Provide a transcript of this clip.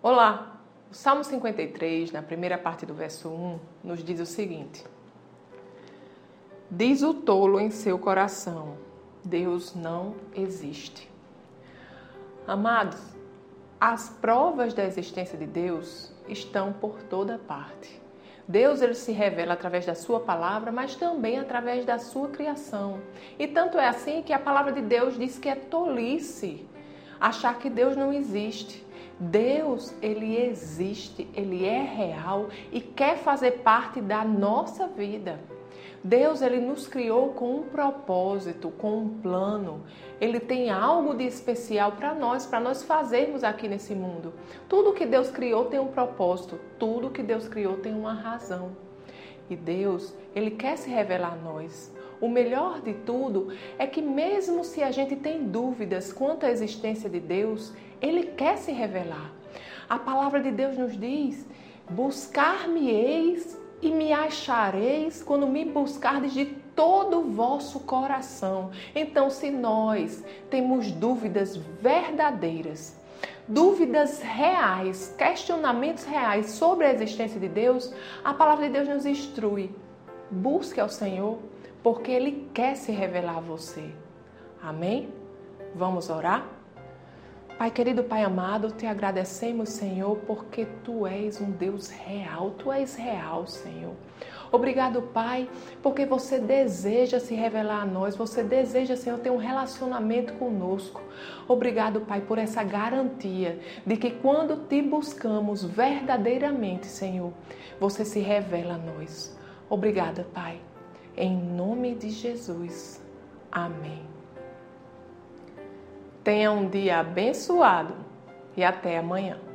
Olá! O Salmo 53, na primeira parte do verso 1, nos diz o seguinte: Diz o tolo em seu coração: Deus não existe. Amados, as provas da existência de Deus estão por toda parte. Deus ele se revela através da sua palavra, mas também através da sua criação. E tanto é assim que a palavra de Deus diz que é tolice achar que Deus não existe. Deus, ele existe, ele é real e quer fazer parte da nossa vida. Deus, ele nos criou com um propósito, com um plano. Ele tem algo de especial para nós, para nós fazermos aqui nesse mundo. Tudo que Deus criou tem um propósito, tudo que Deus criou tem uma razão. E Deus, ele quer se revelar a nós. O melhor de tudo é que, mesmo se a gente tem dúvidas quanto à existência de Deus, Ele quer se revelar. A palavra de Deus nos diz: Buscar-me-eis e me achareis quando me buscardes de todo o vosso coração. Então, se nós temos dúvidas verdadeiras, dúvidas reais, questionamentos reais sobre a existência de Deus, a palavra de Deus nos instrui. Busque ao Senhor porque Ele quer se revelar a você. Amém? Vamos orar? Pai querido, Pai amado, te agradecemos, Senhor, porque Tu és um Deus real, Tu és real, Senhor. Obrigado, Pai, porque você deseja se revelar a nós, você deseja, Senhor, ter um relacionamento conosco. Obrigado, Pai, por essa garantia de que quando te buscamos verdadeiramente, Senhor, você se revela a nós. Obrigada, Pai. Em nome de Jesus. Amém. Tenha um dia abençoado e até amanhã.